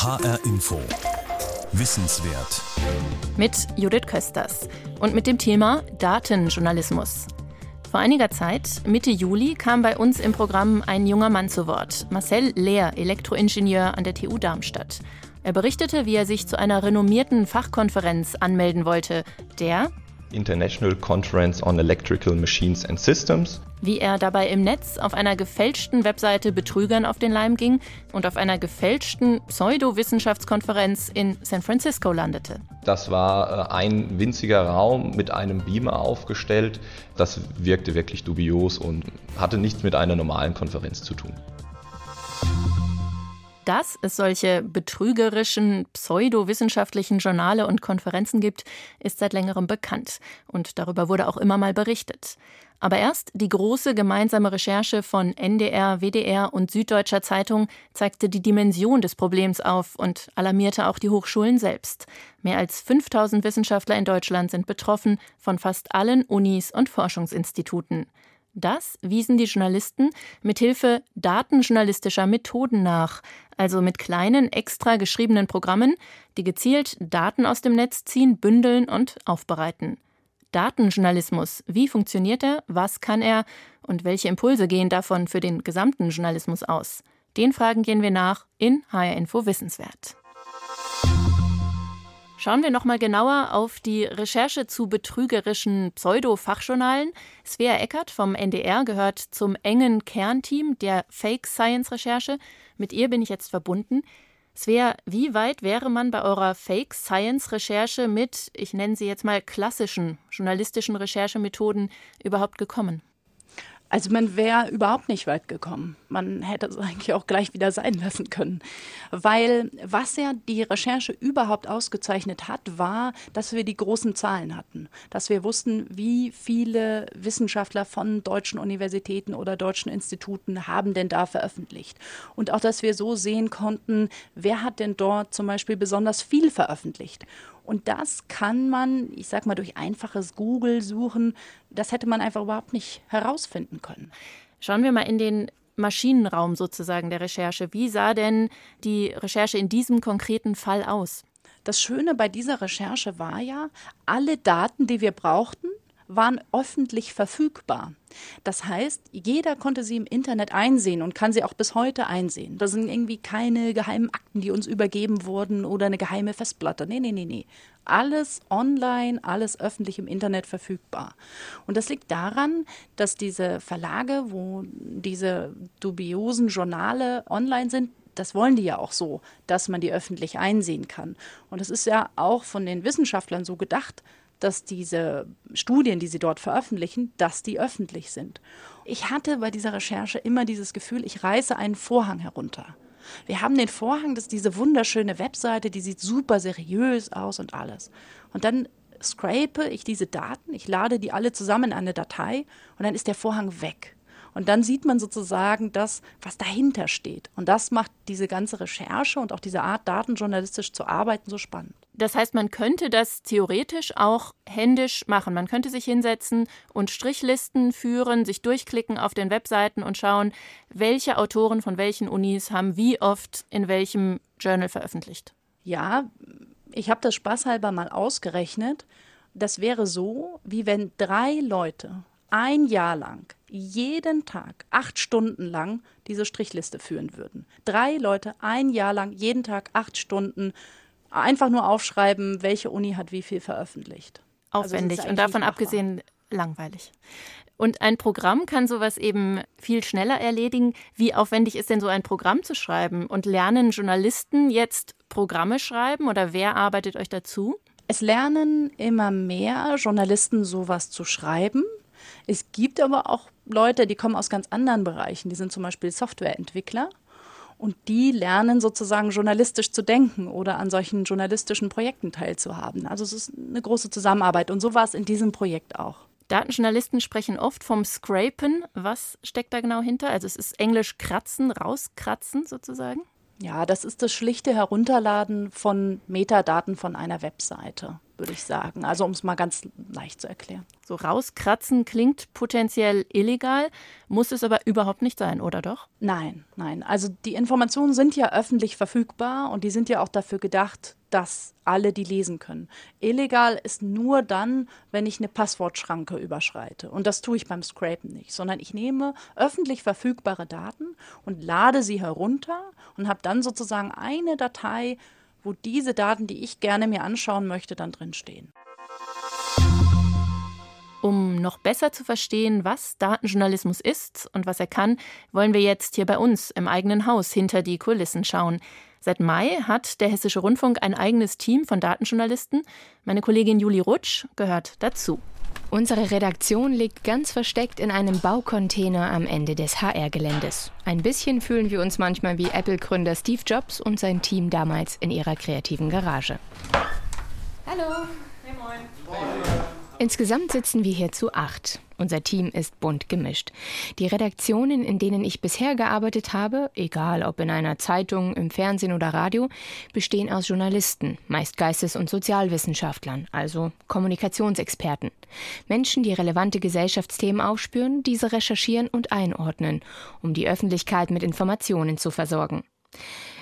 HR Info. Wissenswert. Mit Judith Kösters und mit dem Thema Datenjournalismus. Vor einiger Zeit, Mitte Juli, kam bei uns im Programm ein junger Mann zu Wort, Marcel Lehr, Elektroingenieur an der TU Darmstadt. Er berichtete, wie er sich zu einer renommierten Fachkonferenz anmelden wollte, der International Conference on Electrical Machines and Systems. Wie er dabei im Netz auf einer gefälschten Webseite Betrügern auf den Leim ging und auf einer gefälschten Pseudowissenschaftskonferenz in San Francisco landete. Das war äh, ein winziger Raum mit einem Beamer aufgestellt. Das wirkte wirklich dubios und hatte nichts mit einer normalen Konferenz zu tun. Dass es solche betrügerischen, pseudowissenschaftlichen Journale und Konferenzen gibt, ist seit längerem bekannt. Und darüber wurde auch immer mal berichtet. Aber erst die große gemeinsame Recherche von NDR, WDR und Süddeutscher Zeitung zeigte die Dimension des Problems auf und alarmierte auch die Hochschulen selbst. Mehr als 5000 Wissenschaftler in Deutschland sind betroffen von fast allen Unis und Forschungsinstituten. Das wiesen die Journalisten mit Hilfe datenjournalistischer Methoden nach, also mit kleinen extra geschriebenen Programmen, die gezielt Daten aus dem Netz ziehen, bündeln und aufbereiten. Datenjournalismus, wie funktioniert er, was kann er und welche Impulse gehen davon für den gesamten Journalismus aus? Den Fragen gehen wir nach in HR Info Wissenswert. Schauen wir nochmal genauer auf die Recherche zu betrügerischen Pseudo-Fachjournalen. Svea Eckert vom NDR gehört zum engen Kernteam der Fake Science Recherche. Mit ihr bin ich jetzt verbunden. Svea, wie weit wäre man bei eurer Fake Science Recherche mit, ich nenne sie jetzt mal klassischen journalistischen Recherchemethoden überhaupt gekommen? Also man wäre überhaupt nicht weit gekommen. Man hätte es eigentlich auch gleich wieder sein lassen können. Weil was ja die Recherche überhaupt ausgezeichnet hat, war, dass wir die großen Zahlen hatten. Dass wir wussten, wie viele Wissenschaftler von deutschen Universitäten oder deutschen Instituten haben denn da veröffentlicht. Und auch, dass wir so sehen konnten, wer hat denn dort zum Beispiel besonders viel veröffentlicht. Und das kann man, ich sag mal, durch einfaches Google-Suchen, das hätte man einfach überhaupt nicht herausfinden können. Schauen wir mal in den Maschinenraum sozusagen der Recherche. Wie sah denn die Recherche in diesem konkreten Fall aus? Das Schöne bei dieser Recherche war ja, alle Daten, die wir brauchten, waren öffentlich verfügbar. Das heißt, jeder konnte sie im Internet einsehen und kann sie auch bis heute einsehen. Da sind irgendwie keine geheimen Akten, die uns übergeben wurden oder eine geheime Festplatte. Nee, nee, nee, nee. Alles online, alles öffentlich im Internet verfügbar. Und das liegt daran, dass diese Verlage, wo diese dubiosen Journale online sind, das wollen die ja auch so, dass man die öffentlich einsehen kann. Und es ist ja auch von den Wissenschaftlern so gedacht, dass diese Studien, die sie dort veröffentlichen, dass die öffentlich sind. Ich hatte bei dieser Recherche immer dieses Gefühl, ich reiße einen Vorhang herunter. Wir haben den Vorhang, das ist diese wunderschöne Webseite, die sieht super seriös aus und alles. Und dann scrape ich diese Daten, ich lade die alle zusammen in eine Datei und dann ist der Vorhang weg. Und dann sieht man sozusagen das, was dahinter steht. Und das macht diese ganze Recherche und auch diese Art, datenjournalistisch zu arbeiten, so spannend. Das heißt, man könnte das theoretisch auch händisch machen. Man könnte sich hinsetzen und Strichlisten führen, sich durchklicken auf den Webseiten und schauen, welche Autoren von welchen Unis haben wie oft in welchem Journal veröffentlicht. Ja, ich habe das spaßhalber mal ausgerechnet. Das wäre so, wie wenn drei Leute ein Jahr lang, jeden Tag, acht Stunden lang diese Strichliste führen würden. Drei Leute ein Jahr lang, jeden Tag acht Stunden einfach nur aufschreiben, welche Uni hat wie viel veröffentlicht. Also Aufwendig also und davon abgesehen langweilig. Und ein Programm kann sowas eben viel schneller erledigen. Wie aufwendig ist denn so ein Programm zu schreiben? Und lernen Journalisten jetzt Programme schreiben oder wer arbeitet euch dazu? Es lernen immer mehr Journalisten sowas zu schreiben. Es gibt aber auch Leute, die kommen aus ganz anderen Bereichen. Die sind zum Beispiel Softwareentwickler und die lernen sozusagen journalistisch zu denken oder an solchen journalistischen Projekten teilzuhaben. Also es ist eine große Zusammenarbeit und so war es in diesem Projekt auch. Datenjournalisten sprechen oft vom Scrapen. Was steckt da genau hinter? Also es ist Englisch kratzen, rauskratzen sozusagen? Ja, das ist das schlichte Herunterladen von Metadaten von einer Webseite. Würde ich sagen. Also um es mal ganz leicht zu erklären. So rauskratzen klingt potenziell illegal, muss es aber überhaupt nicht sein, oder doch? Nein, nein. Also die Informationen sind ja öffentlich verfügbar und die sind ja auch dafür gedacht, dass alle die lesen können. Illegal ist nur dann, wenn ich eine Passwortschranke überschreite. Und das tue ich beim Scrapen nicht, sondern ich nehme öffentlich verfügbare Daten und lade sie herunter und habe dann sozusagen eine Datei, wo diese Daten, die ich gerne mir anschauen möchte, dann drin stehen. Um noch besser zu verstehen, was Datenjournalismus ist und was er kann, wollen wir jetzt hier bei uns im eigenen Haus hinter die Kulissen schauen. Seit Mai hat der Hessische Rundfunk ein eigenes Team von Datenjournalisten. Meine Kollegin Julie Rutsch gehört dazu. Unsere Redaktion liegt ganz versteckt in einem Baucontainer am Ende des HR-Geländes. Ein bisschen fühlen wir uns manchmal wie Apple-Gründer Steve Jobs und sein Team damals in ihrer kreativen Garage. Hallo. Hey, moin. moin. Insgesamt sitzen wir hier zu acht. Unser Team ist bunt gemischt. Die Redaktionen, in denen ich bisher gearbeitet habe, egal ob in einer Zeitung, im Fernsehen oder Radio, bestehen aus Journalisten, meist Geistes- und Sozialwissenschaftlern, also Kommunikationsexperten. Menschen, die relevante Gesellschaftsthemen aufspüren, diese recherchieren und einordnen, um die Öffentlichkeit mit Informationen zu versorgen.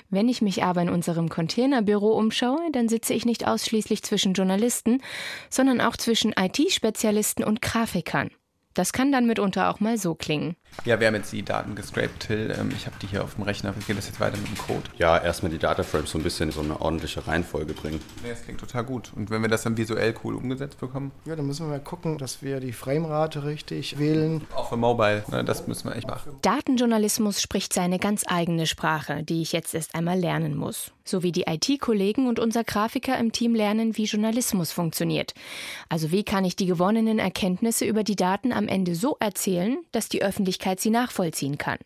Wenn ich mich aber in unserem Containerbüro umschaue, dann sitze ich nicht ausschließlich zwischen Journalisten, sondern auch zwischen IT-Spezialisten und Grafikern. Das kann dann mitunter auch mal so klingen. Ja, wir haben jetzt die Daten gescraped, Till. Ähm, ich habe die hier auf dem Rechner. Wie geht das jetzt weiter mit dem Code? Ja, erstmal die Dataframes so ein bisschen in so eine ordentliche Reihenfolge bringen. Ja, das klingt total gut. Und wenn wir das dann visuell cool umgesetzt bekommen? Ja, dann müssen wir mal gucken, dass wir die Framerate richtig wählen. Auch für Mobile, ne, das müssen wir echt machen. Datenjournalismus spricht seine ganz eigene Sprache, die ich jetzt erst einmal lernen muss. So wie die IT-Kollegen und unser Grafiker im Team lernen, wie Journalismus funktioniert. Also wie kann ich die gewonnenen Erkenntnisse über die Daten am Ende so erzählen, dass die Öffentlichkeit sie nachvollziehen kann.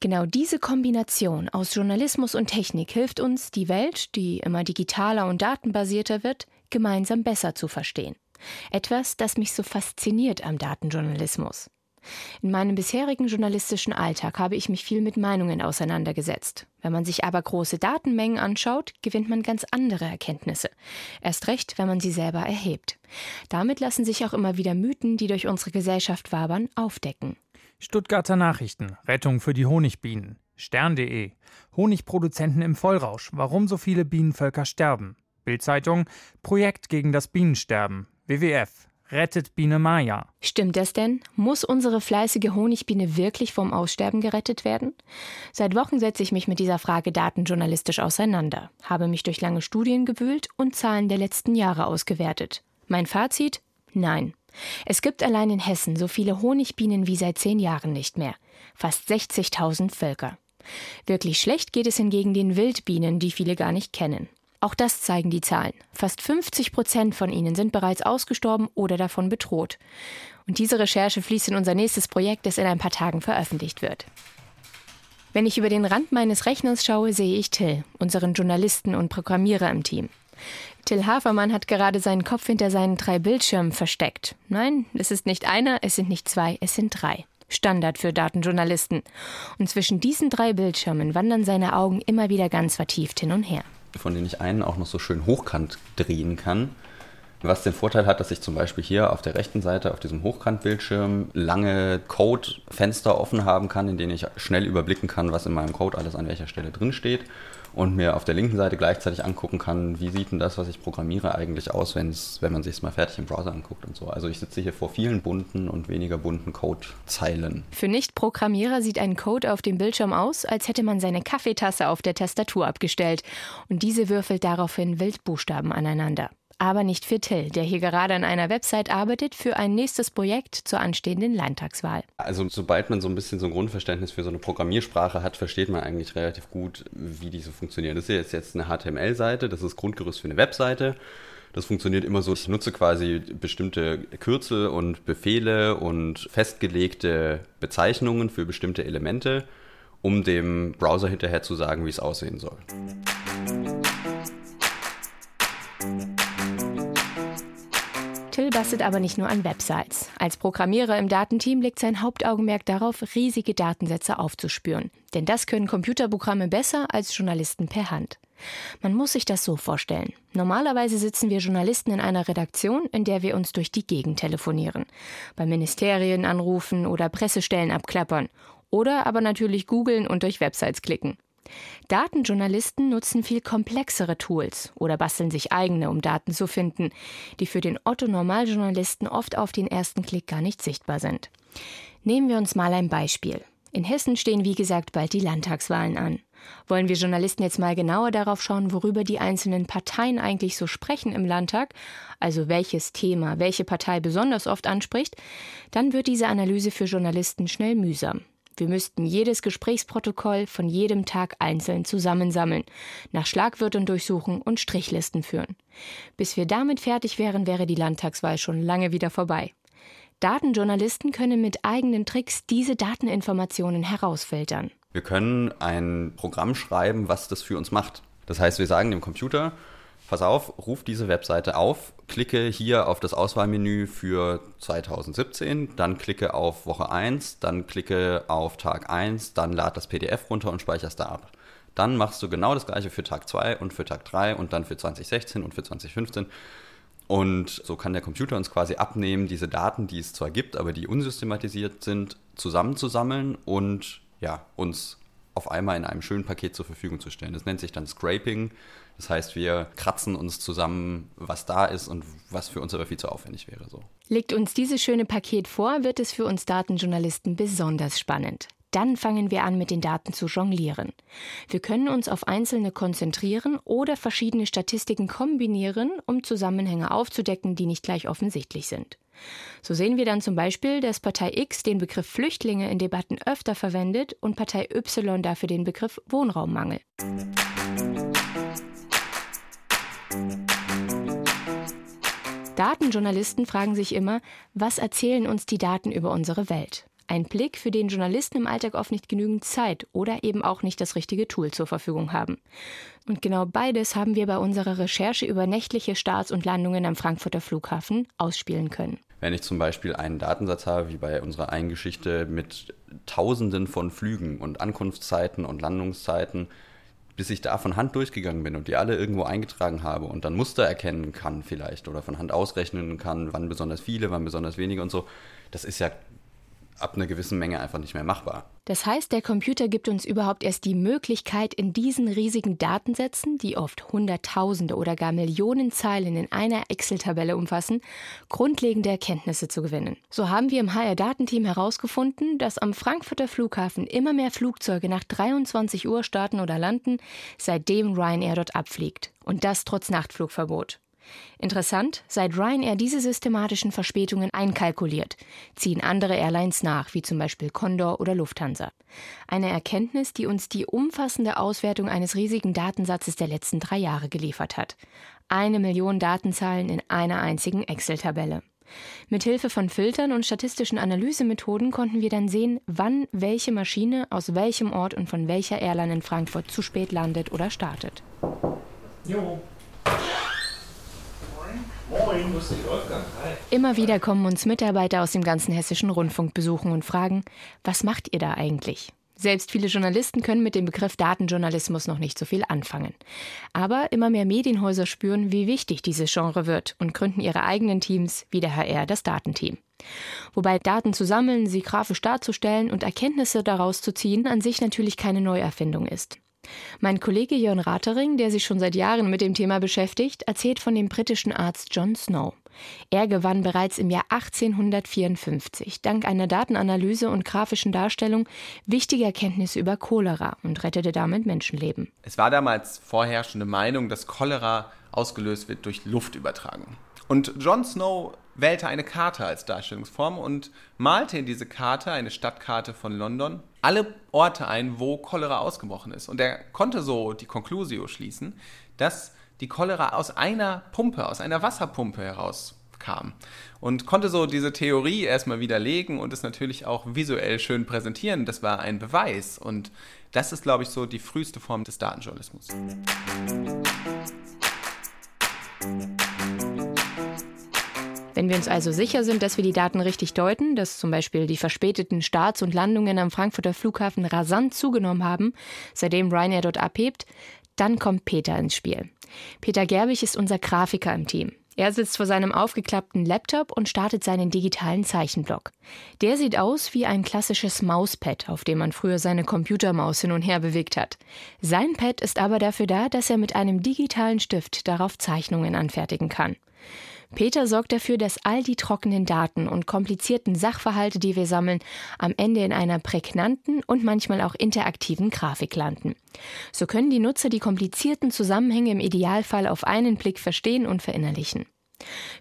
Genau diese Kombination aus Journalismus und Technik hilft uns, die Welt, die immer digitaler und datenbasierter wird, gemeinsam besser zu verstehen. Etwas, das mich so fasziniert am Datenjournalismus. In meinem bisherigen journalistischen Alltag habe ich mich viel mit Meinungen auseinandergesetzt. Wenn man sich aber große Datenmengen anschaut, gewinnt man ganz andere Erkenntnisse. Erst recht, wenn man sie selber erhebt. Damit lassen sich auch immer wieder Mythen, die durch unsere Gesellschaft wabern, aufdecken. Stuttgarter Nachrichten, Rettung für die Honigbienen. Stern.de. Honigproduzenten im Vollrausch. Warum so viele Bienenvölker sterben. Bildzeitung. Projekt gegen das Bienensterben. WWF. Rettet Biene Maya. Stimmt das denn? Muss unsere fleißige Honigbiene wirklich vom Aussterben gerettet werden? Seit Wochen setze ich mich mit dieser Frage datenjournalistisch auseinander, habe mich durch lange Studien gewühlt und Zahlen der letzten Jahre ausgewertet. Mein Fazit? Nein. Es gibt allein in Hessen so viele Honigbienen wie seit zehn Jahren nicht mehr. Fast 60.000 Völker. Wirklich schlecht geht es hingegen den Wildbienen, die viele gar nicht kennen. Auch das zeigen die Zahlen. Fast 50 Prozent von ihnen sind bereits ausgestorben oder davon bedroht. Und diese Recherche fließt in unser nächstes Projekt, das in ein paar Tagen veröffentlicht wird. Wenn ich über den Rand meines Rechners schaue, sehe ich Till, unseren Journalisten und Programmierer im Team. Till Hafermann hat gerade seinen Kopf hinter seinen drei Bildschirmen versteckt. Nein, es ist nicht einer, es sind nicht zwei, es sind drei. Standard für Datenjournalisten. Und zwischen diesen drei Bildschirmen wandern seine Augen immer wieder ganz vertieft hin und her von denen ich einen auch noch so schön hochkant drehen kann. Was den Vorteil hat, dass ich zum Beispiel hier auf der rechten Seite auf diesem Hochkantbildschirm lange Code-Fenster offen haben kann, in denen ich schnell überblicken kann, was in meinem Code alles an welcher Stelle drin steht und mir auf der linken Seite gleichzeitig angucken kann, wie sieht denn das, was ich programmiere, eigentlich aus, wenn man sich es mal fertig im Browser anguckt und so. Also ich sitze hier vor vielen bunten und weniger bunten Codezeilen. Für Nicht-Programmierer sieht ein Code auf dem Bildschirm aus, als hätte man seine Kaffeetasse auf der Tastatur abgestellt und diese würfelt daraufhin Wildbuchstaben aneinander aber nicht für Till, der hier gerade an einer Website arbeitet für ein nächstes Projekt zur anstehenden Landtagswahl. Also sobald man so ein bisschen so ein Grundverständnis für so eine Programmiersprache hat, versteht man eigentlich relativ gut, wie die so funktionieren. Das ist jetzt eine HTML-Seite, das ist Grundgerüst für eine Webseite. Das funktioniert immer so, ich nutze quasi bestimmte Kürzel und Befehle und festgelegte Bezeichnungen für bestimmte Elemente, um dem Browser hinterher zu sagen, wie es aussehen soll. Till bastelt aber nicht nur an Websites. Als Programmierer im Datenteam legt sein Hauptaugenmerk darauf, riesige Datensätze aufzuspüren. Denn das können Computerprogramme besser als Journalisten per Hand. Man muss sich das so vorstellen. Normalerweise sitzen wir Journalisten in einer Redaktion, in der wir uns durch die Gegend telefonieren, bei Ministerien anrufen oder Pressestellen abklappern oder aber natürlich googeln und durch Websites klicken. Datenjournalisten nutzen viel komplexere Tools oder basteln sich eigene, um Daten zu finden, die für den Otto-Normaljournalisten oft auf den ersten Klick gar nicht sichtbar sind. Nehmen wir uns mal ein Beispiel. In Hessen stehen, wie gesagt, bald die Landtagswahlen an. Wollen wir Journalisten jetzt mal genauer darauf schauen, worüber die einzelnen Parteien eigentlich so sprechen im Landtag, also welches Thema welche Partei besonders oft anspricht, dann wird diese Analyse für Journalisten schnell mühsam. Wir müssten jedes Gesprächsprotokoll von jedem Tag einzeln zusammensammeln, nach Schlagwörtern durchsuchen und Strichlisten führen. Bis wir damit fertig wären, wäre die Landtagswahl schon lange wieder vorbei. Datenjournalisten können mit eigenen Tricks diese Dateninformationen herausfiltern. Wir können ein Programm schreiben, was das für uns macht. Das heißt, wir sagen dem Computer, pass auf, ruf diese Webseite auf, klicke hier auf das Auswahlmenü für 2017, dann klicke auf Woche 1, dann klicke auf Tag 1, dann lad das PDF runter und speicherst da ab. Dann machst du genau das gleiche für Tag 2 und für Tag 3 und dann für 2016 und für 2015. Und so kann der Computer uns quasi abnehmen, diese Daten, die es zwar gibt, aber die unsystematisiert sind, zusammenzusammeln und ja, uns auf einmal in einem schönen Paket zur Verfügung zu stellen. Das nennt sich dann Scraping. Das heißt, wir kratzen uns zusammen, was da ist und was für uns aber viel zu aufwendig wäre. So. Legt uns dieses schöne Paket vor, wird es für uns Datenjournalisten besonders spannend. Dann fangen wir an, mit den Daten zu jonglieren. Wir können uns auf einzelne konzentrieren oder verschiedene Statistiken kombinieren, um Zusammenhänge aufzudecken, die nicht gleich offensichtlich sind. So sehen wir dann zum Beispiel, dass Partei X den Begriff Flüchtlinge in Debatten öfter verwendet und Partei Y dafür den Begriff Wohnraummangel. Datenjournalisten fragen sich immer, was erzählen uns die Daten über unsere Welt? Ein Blick, für den Journalisten im Alltag oft nicht genügend Zeit oder eben auch nicht das richtige Tool zur Verfügung haben. Und genau beides haben wir bei unserer Recherche über nächtliche Starts und Landungen am Frankfurter Flughafen ausspielen können. Wenn ich zum Beispiel einen Datensatz habe, wie bei unserer einen Geschichte mit Tausenden von Flügen und Ankunftszeiten und Landungszeiten, bis ich da von Hand durchgegangen bin und die alle irgendwo eingetragen habe und dann Muster erkennen kann vielleicht oder von Hand ausrechnen kann, wann besonders viele, wann besonders wenige und so, das ist ja ab einer gewissen Menge einfach nicht mehr machbar. Das heißt, der Computer gibt uns überhaupt erst die Möglichkeit, in diesen riesigen Datensätzen, die oft Hunderttausende oder gar Millionen Zeilen in einer Excel-Tabelle umfassen, grundlegende Erkenntnisse zu gewinnen. So haben wir im HR-Datenteam herausgefunden, dass am Frankfurter Flughafen immer mehr Flugzeuge nach 23 Uhr starten oder landen, seitdem Ryanair dort abfliegt. Und das trotz Nachtflugverbot. Interessant, seit Ryanair diese systematischen Verspätungen einkalkuliert, ziehen andere Airlines nach, wie zum Beispiel Condor oder Lufthansa. Eine Erkenntnis, die uns die umfassende Auswertung eines riesigen Datensatzes der letzten drei Jahre geliefert hat. Eine Million Datenzahlen in einer einzigen Excel-Tabelle. Mithilfe von Filtern und statistischen Analysemethoden konnten wir dann sehen, wann welche Maschine aus welchem Ort und von welcher Airline in Frankfurt zu spät landet oder startet. Jo. Immer wieder kommen uns Mitarbeiter aus dem ganzen hessischen Rundfunk besuchen und fragen, was macht ihr da eigentlich? Selbst viele Journalisten können mit dem Begriff Datenjournalismus noch nicht so viel anfangen. Aber immer mehr Medienhäuser spüren, wie wichtig dieses Genre wird und gründen ihre eigenen Teams, wie der HR das Datenteam. Wobei Daten zu sammeln, sie grafisch darzustellen und Erkenntnisse daraus zu ziehen an sich natürlich keine Neuerfindung ist. Mein Kollege Jörn Ratering, der sich schon seit Jahren mit dem Thema beschäftigt, erzählt von dem britischen Arzt John Snow. Er gewann bereits im Jahr 1854 dank einer Datenanalyse und grafischen Darstellung wichtige Erkenntnisse über Cholera und rettete damit Menschenleben. Es war damals vorherrschende Meinung, dass Cholera ausgelöst wird durch Luftübertragung. Und John Snow wählte eine Karte als Darstellungsform und malte in diese Karte, eine Stadtkarte von London, alle Orte ein, wo Cholera ausgebrochen ist. Und er konnte so die Conclusio schließen, dass die Cholera aus einer Pumpe, aus einer Wasserpumpe herauskam. Und konnte so diese Theorie erstmal widerlegen und es natürlich auch visuell schön präsentieren. Das war ein Beweis. Und das ist, glaube ich, so die früheste Form des Datenjournalismus. Wenn wir uns also sicher sind, dass wir die Daten richtig deuten, dass zum Beispiel die verspäteten Starts und Landungen am Frankfurter Flughafen rasant zugenommen haben, seitdem Ryanair dort abhebt, Dann kommt Peter ins Spiel. Peter Gerbig ist unser Grafiker im Team. Er sitzt vor seinem aufgeklappten Laptop und startet seinen digitalen Zeichenblock. Der sieht aus wie ein klassisches Mauspad, auf dem man früher seine Computermaus hin und her bewegt hat. Sein Pad ist aber dafür da, dass er mit einem digitalen Stift darauf Zeichnungen anfertigen kann. Peter sorgt dafür, dass all die trockenen Daten und komplizierten Sachverhalte, die wir sammeln, am Ende in einer prägnanten und manchmal auch interaktiven Grafik landen. So können die Nutzer die komplizierten Zusammenhänge im Idealfall auf einen Blick verstehen und verinnerlichen.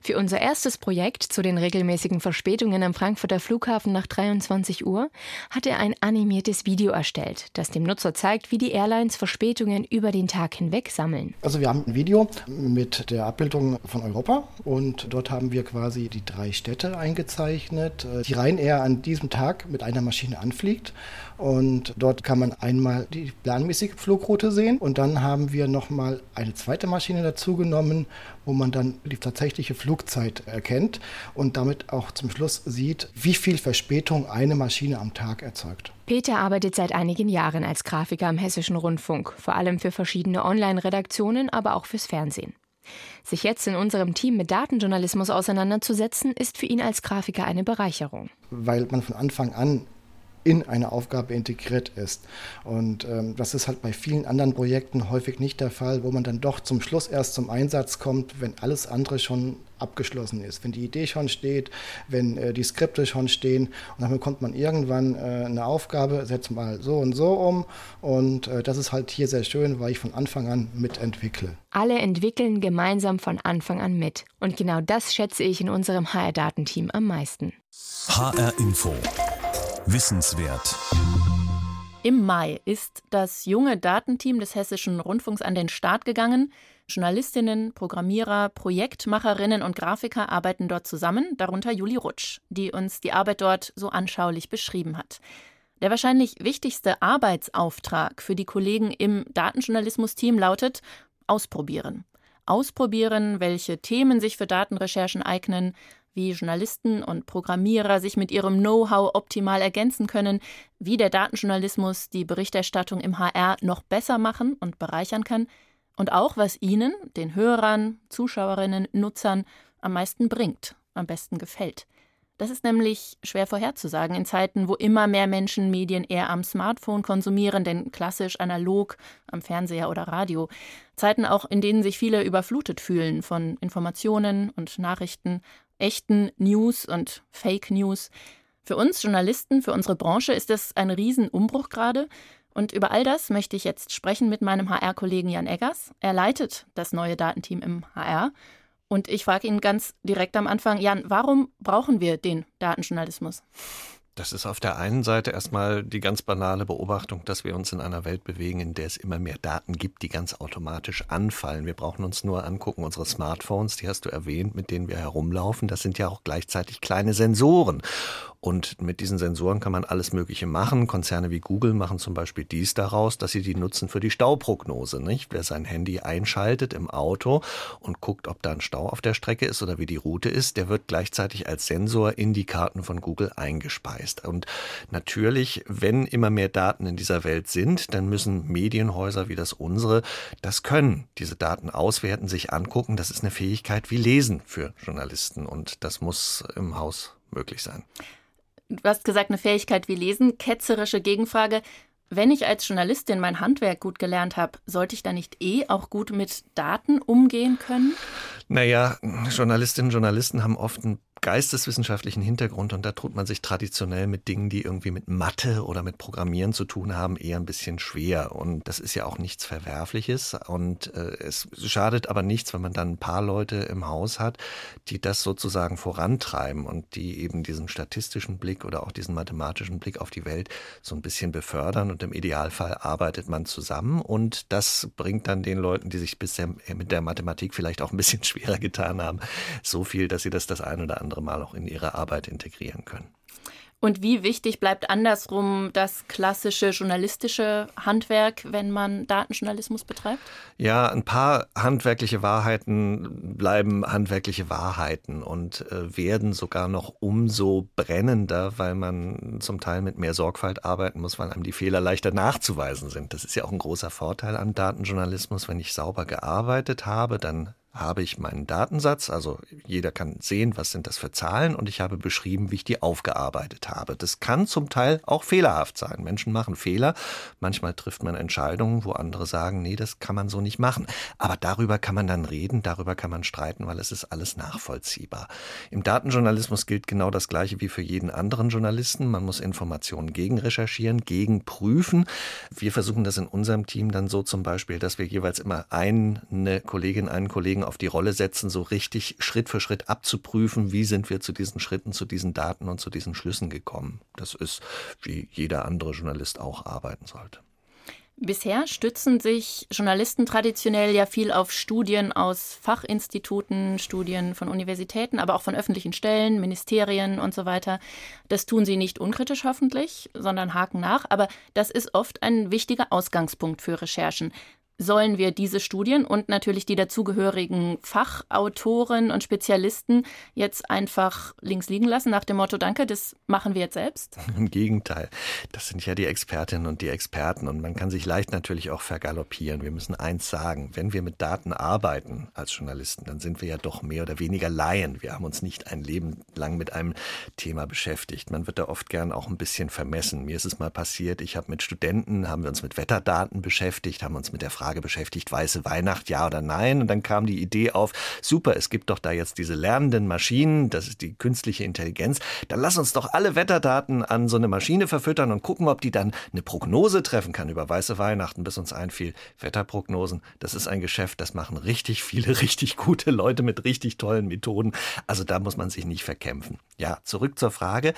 Für unser erstes Projekt zu den regelmäßigen Verspätungen am Frankfurter Flughafen nach 23 Uhr hat er ein animiertes Video erstellt, das dem Nutzer zeigt, wie die Airlines Verspätungen über den Tag hinweg sammeln. Also wir haben ein Video mit der Abbildung von Europa und dort haben wir quasi die drei Städte eingezeichnet, die Ryanair an diesem Tag mit einer Maschine anfliegt und dort kann man einmal die planmäßige Flugroute sehen und dann haben wir nochmal eine zweite Maschine dazu genommen, wo man dann die tatsächliche Flugzeit erkennt und damit auch zum Schluss sieht, wie viel Verspätung eine Maschine am Tag erzeugt. Peter arbeitet seit einigen Jahren als Grafiker am Hessischen Rundfunk, vor allem für verschiedene Online-Redaktionen, aber auch fürs Fernsehen. Sich jetzt in unserem Team mit Datenjournalismus auseinanderzusetzen, ist für ihn als Grafiker eine Bereicherung. Weil man von Anfang an in eine Aufgabe integriert ist. Und ähm, das ist halt bei vielen anderen Projekten häufig nicht der Fall, wo man dann doch zum Schluss erst zum Einsatz kommt, wenn alles andere schon abgeschlossen ist, wenn die Idee schon steht, wenn äh, die Skripte schon stehen und dann bekommt man irgendwann äh, eine Aufgabe, setzt mal so und so um und äh, das ist halt hier sehr schön, weil ich von Anfang an mitentwickle. Alle entwickeln gemeinsam von Anfang an mit und genau das schätze ich in unserem HR-Datenteam am meisten. HR Info Wissenswert. Im Mai ist das junge Datenteam des Hessischen Rundfunks an den Start gegangen. Journalistinnen, Programmierer, Projektmacherinnen und Grafiker arbeiten dort zusammen, darunter Juli Rutsch, die uns die Arbeit dort so anschaulich beschrieben hat. Der wahrscheinlich wichtigste Arbeitsauftrag für die Kollegen im Datenjournalismus-Team lautet Ausprobieren. Ausprobieren, welche Themen sich für Datenrecherchen eignen, wie Journalisten und Programmierer sich mit ihrem Know-how optimal ergänzen können, wie der Datenjournalismus die Berichterstattung im HR noch besser machen und bereichern kann und auch, was ihnen, den Hörern, Zuschauerinnen, Nutzern am meisten bringt, am besten gefällt. Das ist nämlich schwer vorherzusagen in Zeiten, wo immer mehr Menschen Medien eher am Smartphone konsumieren, denn klassisch analog am Fernseher oder Radio. Zeiten auch, in denen sich viele überflutet fühlen von Informationen und Nachrichten echten News und Fake News. Für uns Journalisten, für unsere Branche ist das ein Riesenumbruch gerade. Und über all das möchte ich jetzt sprechen mit meinem HR-Kollegen Jan Eggers. Er leitet das neue Datenteam im HR. Und ich frage ihn ganz direkt am Anfang, Jan, warum brauchen wir den Datenjournalismus? Das ist auf der einen Seite erstmal die ganz banale Beobachtung, dass wir uns in einer Welt bewegen, in der es immer mehr Daten gibt, die ganz automatisch anfallen. Wir brauchen uns nur angucken, unsere Smartphones, die hast du erwähnt, mit denen wir herumlaufen, das sind ja auch gleichzeitig kleine Sensoren. Und mit diesen Sensoren kann man alles Mögliche machen. Konzerne wie Google machen zum Beispiel dies daraus, dass sie die nutzen für die Stauprognose. Nicht? Wer sein Handy einschaltet im Auto und guckt, ob da ein Stau auf der Strecke ist oder wie die Route ist, der wird gleichzeitig als Sensor in die Karten von Google eingespeist. Und natürlich, wenn immer mehr Daten in dieser Welt sind, dann müssen Medienhäuser wie das unsere das können. Diese Daten auswerten, sich angucken. Das ist eine Fähigkeit wie Lesen für Journalisten. Und das muss im Haus möglich sein du hast gesagt, eine Fähigkeit wie Lesen. Ketzerische Gegenfrage. Wenn ich als Journalistin mein Handwerk gut gelernt habe, sollte ich da nicht eh auch gut mit Daten umgehen können? Naja, Journalistinnen und Journalisten haben oft ein geisteswissenschaftlichen Hintergrund und da tut man sich traditionell mit Dingen, die irgendwie mit Mathe oder mit Programmieren zu tun haben, eher ein bisschen schwer. Und das ist ja auch nichts Verwerfliches. Und äh, es schadet aber nichts, wenn man dann ein paar Leute im Haus hat, die das sozusagen vorantreiben und die eben diesen statistischen Blick oder auch diesen mathematischen Blick auf die Welt so ein bisschen befördern. Und im Idealfall arbeitet man zusammen. Und das bringt dann den Leuten, die sich bisher mit der Mathematik vielleicht auch ein bisschen schwerer getan haben, so viel, dass sie das das ein oder andere andere Mal auch in ihre Arbeit integrieren können. Und wie wichtig bleibt andersrum das klassische journalistische Handwerk, wenn man Datenjournalismus betreibt? Ja, ein paar handwerkliche Wahrheiten bleiben handwerkliche Wahrheiten und äh, werden sogar noch umso brennender, weil man zum Teil mit mehr Sorgfalt arbeiten muss, weil einem die Fehler leichter nachzuweisen sind. Das ist ja auch ein großer Vorteil an Datenjournalismus. Wenn ich sauber gearbeitet habe, dann habe ich meinen Datensatz, also jeder kann sehen, was sind das für Zahlen und ich habe beschrieben, wie ich die aufgearbeitet habe. Das kann zum Teil auch fehlerhaft sein. Menschen machen Fehler. Manchmal trifft man Entscheidungen, wo andere sagen, nee, das kann man so nicht machen. Aber darüber kann man dann reden, darüber kann man streiten, weil es ist alles nachvollziehbar. Im Datenjournalismus gilt genau das Gleiche wie für jeden anderen Journalisten. Man muss Informationen gegen recherchieren, gegen prüfen. Wir versuchen das in unserem Team dann so zum Beispiel, dass wir jeweils immer eine Kollegin, einen Kollegen auf die Rolle setzen, so richtig Schritt für Schritt abzuprüfen, wie sind wir zu diesen Schritten, zu diesen Daten und zu diesen Schlüssen gekommen. Das ist, wie jeder andere Journalist auch arbeiten sollte. Bisher stützen sich Journalisten traditionell ja viel auf Studien aus Fachinstituten, Studien von Universitäten, aber auch von öffentlichen Stellen, Ministerien und so weiter. Das tun sie nicht unkritisch hoffentlich, sondern haken nach, aber das ist oft ein wichtiger Ausgangspunkt für Recherchen sollen wir diese Studien und natürlich die dazugehörigen Fachautoren und Spezialisten jetzt einfach links liegen lassen nach dem Motto, danke, das machen wir jetzt selbst? Im Gegenteil. Das sind ja die Expertinnen und die Experten und man kann sich leicht natürlich auch vergaloppieren. Wir müssen eins sagen, wenn wir mit Daten arbeiten als Journalisten, dann sind wir ja doch mehr oder weniger Laien. Wir haben uns nicht ein Leben lang mit einem Thema beschäftigt. Man wird da oft gern auch ein bisschen vermessen. Mir ist es mal passiert, ich habe mit Studenten, haben wir uns mit Wetterdaten beschäftigt, haben uns mit der Frage Frage beschäftigt, weiße Weihnacht, ja oder nein? Und dann kam die Idee auf, super, es gibt doch da jetzt diese lernenden Maschinen, das ist die künstliche Intelligenz. Dann lass uns doch alle Wetterdaten an so eine Maschine verfüttern und gucken, ob die dann eine Prognose treffen kann über weiße Weihnachten, bis uns einfiel, Wetterprognosen, das ist ein Geschäft, das machen richtig viele, richtig gute Leute mit richtig tollen Methoden. Also da muss man sich nicht verkämpfen. Ja, zurück zur Frage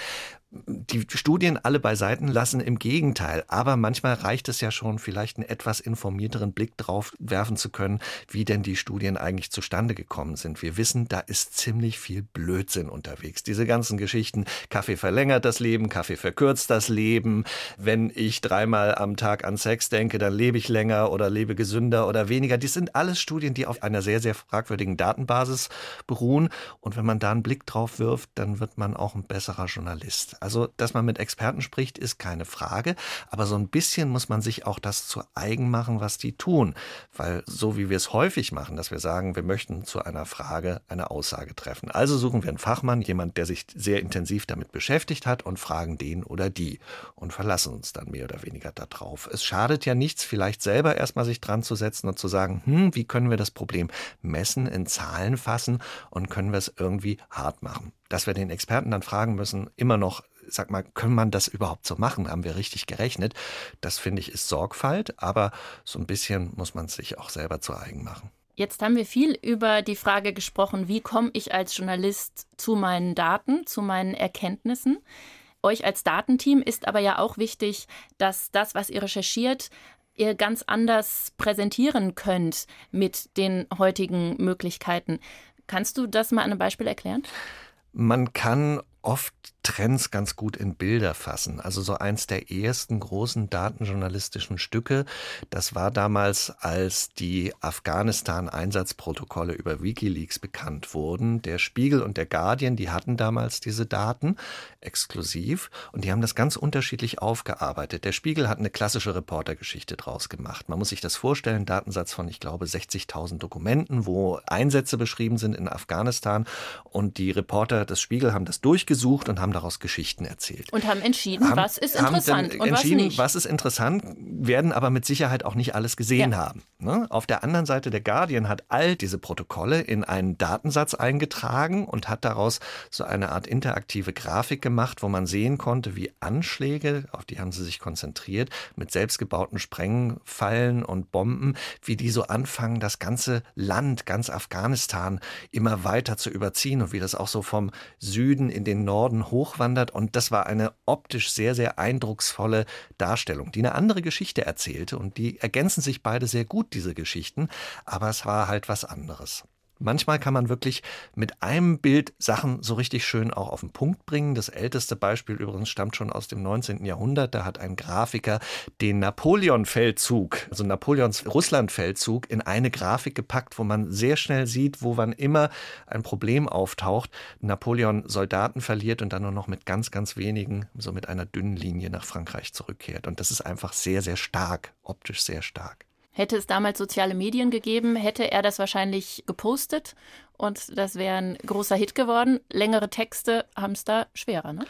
die Studien alle beiseiten lassen, im Gegenteil. Aber manchmal reicht es ja schon, vielleicht einen etwas informierteren Blick drauf werfen zu können, wie denn die Studien eigentlich zustande gekommen sind. Wir wissen, da ist ziemlich viel Blödsinn unterwegs. Diese ganzen Geschichten, Kaffee verlängert das Leben, Kaffee verkürzt das Leben. Wenn ich dreimal am Tag an Sex denke, dann lebe ich länger oder lebe gesünder oder weniger. Die sind alles Studien, die auf einer sehr, sehr fragwürdigen Datenbasis beruhen. Und wenn man da einen Blick drauf wirft, dann wird man auch ein besserer Journalist. Also, dass man mit Experten spricht, ist keine Frage. Aber so ein bisschen muss man sich auch das zu eigen machen, was die tun. Weil so wie wir es häufig machen, dass wir sagen, wir möchten zu einer Frage eine Aussage treffen. Also suchen wir einen Fachmann, jemand, der sich sehr intensiv damit beschäftigt hat und fragen den oder die und verlassen uns dann mehr oder weniger darauf. Es schadet ja nichts, vielleicht selber erstmal sich dran zu setzen und zu sagen, hm, wie können wir das Problem messen, in Zahlen fassen und können wir es irgendwie hart machen. Dass wir den Experten dann fragen müssen, immer noch sag mal, kann man das überhaupt so machen? Haben wir richtig gerechnet? Das finde ich ist Sorgfalt, aber so ein bisschen muss man es sich auch selber zu eigen machen. Jetzt haben wir viel über die Frage gesprochen, wie komme ich als Journalist zu meinen Daten, zu meinen Erkenntnissen. Euch als Datenteam ist aber ja auch wichtig, dass das, was ihr recherchiert, ihr ganz anders präsentieren könnt mit den heutigen Möglichkeiten. Kannst du das mal an einem Beispiel erklären? Man kann oft Trends ganz gut in Bilder fassen. Also so eins der ersten großen datenjournalistischen Stücke, das war damals, als die Afghanistan-Einsatzprotokolle über Wikileaks bekannt wurden. Der Spiegel und der Guardian, die hatten damals diese Daten exklusiv und die haben das ganz unterschiedlich aufgearbeitet. Der Spiegel hat eine klassische Reportergeschichte draus gemacht. Man muss sich das vorstellen, Datensatz von, ich glaube, 60.000 Dokumenten, wo Einsätze beschrieben sind in Afghanistan und die Reporter des Spiegel haben das durchgesucht und haben daraus Geschichten erzählt. Und haben entschieden, haben, was ist interessant und entschieden, was nicht. Was ist interessant, werden aber mit Sicherheit auch nicht alles gesehen ja. haben. Ne? Auf der anderen Seite, der Guardian hat all diese Protokolle in einen Datensatz eingetragen und hat daraus so eine Art interaktive Grafik gemacht, wo man sehen konnte, wie Anschläge, auf die haben sie sich konzentriert, mit selbstgebauten Sprengfallen und Bomben, wie die so anfangen, das ganze Land, ganz Afghanistan immer weiter zu überziehen und wie das auch so vom Süden in den Norden hoch hochwandert. Und das war eine optisch sehr, sehr eindrucksvolle Darstellung, die eine andere Geschichte erzählte. Und die ergänzen sich beide sehr gut, diese Geschichten. Aber es war halt was anderes. Manchmal kann man wirklich mit einem Bild Sachen so richtig schön auch auf den Punkt bringen. Das älteste Beispiel übrigens stammt schon aus dem 19. Jahrhundert. Da hat ein Grafiker den Napoleon-Feldzug, also Napoleons Russland-Feldzug, in eine Grafik gepackt, wo man sehr schnell sieht, wo wann immer ein Problem auftaucht, Napoleon Soldaten verliert und dann nur noch mit ganz, ganz wenigen, so mit einer dünnen Linie nach Frankreich zurückkehrt. Und das ist einfach sehr, sehr stark, optisch sehr stark. Hätte es damals soziale Medien gegeben, hätte er das wahrscheinlich gepostet und das wäre ein großer Hit geworden. Längere Texte haben es da schwerer, ne?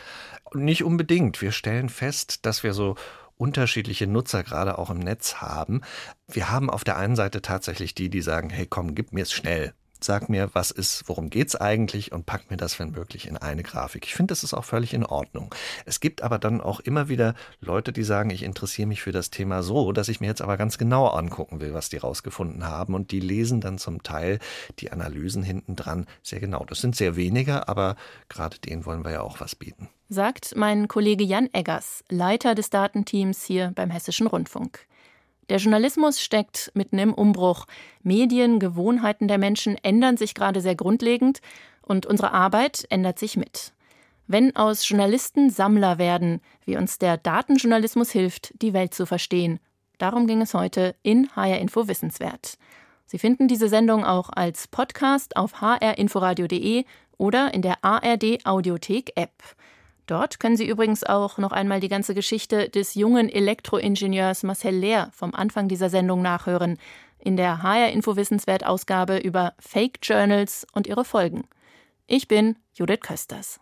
Nicht unbedingt. Wir stellen fest, dass wir so unterschiedliche Nutzer gerade auch im Netz haben. Wir haben auf der einen Seite tatsächlich die, die sagen, hey komm, gib mir es schnell sag mir, was ist, worum geht's eigentlich und pack mir das, wenn möglich, in eine Grafik. Ich finde, das ist auch völlig in Ordnung. Es gibt aber dann auch immer wieder Leute, die sagen, ich interessiere mich für das Thema so, dass ich mir jetzt aber ganz genau angucken will, was die rausgefunden haben. Und die lesen dann zum Teil die Analysen hinten dran sehr genau. Das sind sehr wenige, aber gerade denen wollen wir ja auch was bieten. Sagt mein Kollege Jan Eggers, Leiter des Datenteams hier beim Hessischen Rundfunk. Der Journalismus steckt mitten im Umbruch. Medien, Gewohnheiten der Menschen ändern sich gerade sehr grundlegend und unsere Arbeit ändert sich mit. Wenn aus Journalisten Sammler werden, wie uns der Datenjournalismus hilft, die Welt zu verstehen. Darum ging es heute in HR Info Wissenswert. Sie finden diese Sendung auch als Podcast auf hrinforadio.de oder in der ARD Audiothek App. Dort können Sie übrigens auch noch einmal die ganze Geschichte des jungen Elektroingenieurs Marcel Lehr vom Anfang dieser Sendung nachhören, in der HR Info Wissenswert Ausgabe über Fake Journals und ihre Folgen. Ich bin Judith Kösters.